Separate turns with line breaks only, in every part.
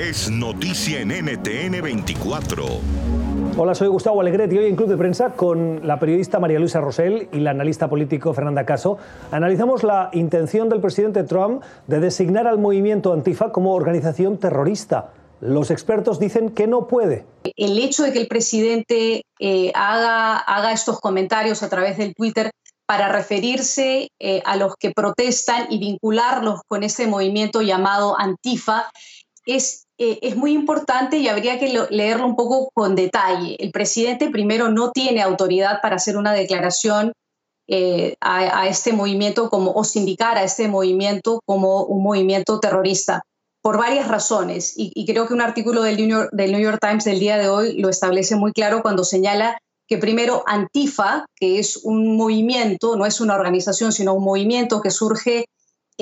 es noticia en NTN 24.
Hola, soy Gustavo Alegret y hoy en Club de Prensa con la periodista María Luisa Rosell y la analista político Fernanda Caso analizamos la intención del presidente Trump de designar al movimiento Antifa como organización terrorista. Los expertos dicen que no puede.
El hecho de que el presidente eh, haga, haga estos comentarios a través del Twitter para referirse eh, a los que protestan y vincularlos con ese movimiento llamado Antifa es, eh, es muy importante y habría que leerlo un poco con detalle. El presidente primero no tiene autoridad para hacer una declaración a, este movimiento como, o sindicar a este movimiento como un movimiento terrorista por varias razones. Y, creo que un artículo del New York Times del día de hoy lo establece muy claro cuando señala que primero Antifa, que es un movimiento, no es una organización, sino un movimiento que surge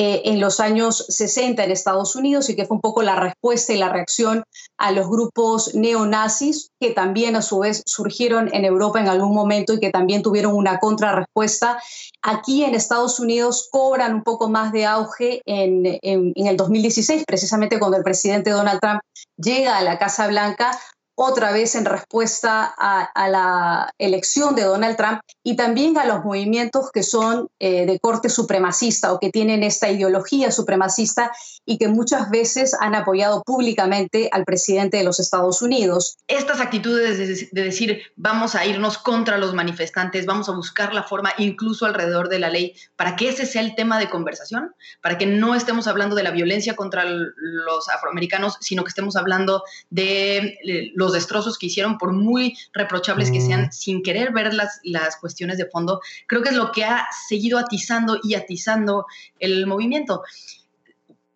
eh, en los años 60 en Estados Unidos y que fue un poco la respuesta y la reacción a los grupos neonazis que también a su vez surgieron en Europa en algún momento y que también tuvieron una contrarrespuesta. Aquí en Estados Unidos cobran un poco más de auge en, en, en el 2016, precisamente cuando el presidente Donald Trump llega a la Casa Blanca otra vez en respuesta a, la elección de Donald Trump y también a los movimientos que son eh, de corte supremacista o que tienen esta ideología supremacista y que muchas veces han apoyado públicamente al presidente de los Estados Unidos.
Estas actitudes de, decir vamos a irnos contra los manifestantes, vamos a buscar la forma incluso alrededor de la ley para que ese sea el tema de conversación, para que no estemos hablando de la violencia contra los afroamericanos, sino que estemos hablando de eh, los destrozos que hicieron, por muy reprochables que sean, mm. sin querer ver las, las cuestiones de fondo, creo que es lo que ha seguido atizando y atizando el movimiento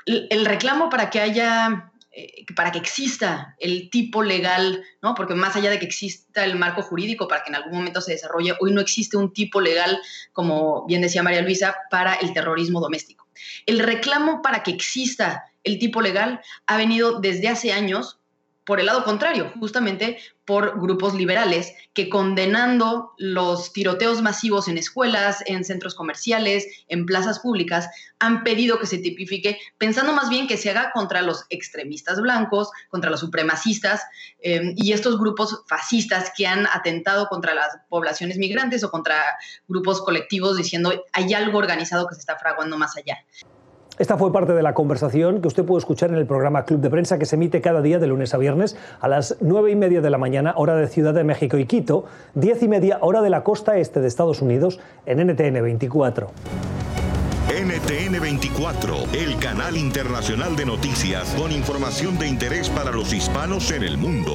el, reclamo para que haya, eh, para que exista el tipo legal, ¿no? Porque más allá de que exista el marco jurídico para que en algún momento se desarrolle, hoy no existe un tipo legal, como bien decía María Luisa, para el terrorismo doméstico. El reclamo para que exista el tipo legal ha venido desde hace años por el lado contrario, justamente por grupos liberales que condenando los tiroteos masivos en escuelas, en centros comerciales, en plazas públicas, han pedido que se tipifique, pensando más bien que se haga contra los extremistas blancos, contra los supremacistas eh, y estos grupos fascistas que han atentado contra las poblaciones migrantes o contra grupos colectivos diciendo hay algo organizado que se está fraguando más allá.
Esta fue parte de la conversación que usted puede escuchar en el programa Club de Prensa que se emite cada día de lunes a viernes a las nueve y media de la mañana, hora de Ciudad de México y Quito, diez y media, hora de la costa este de Estados Unidos, en NTN 24.
NTN 24, el canal internacional de noticias con información de interés para los hispanos en el mundo.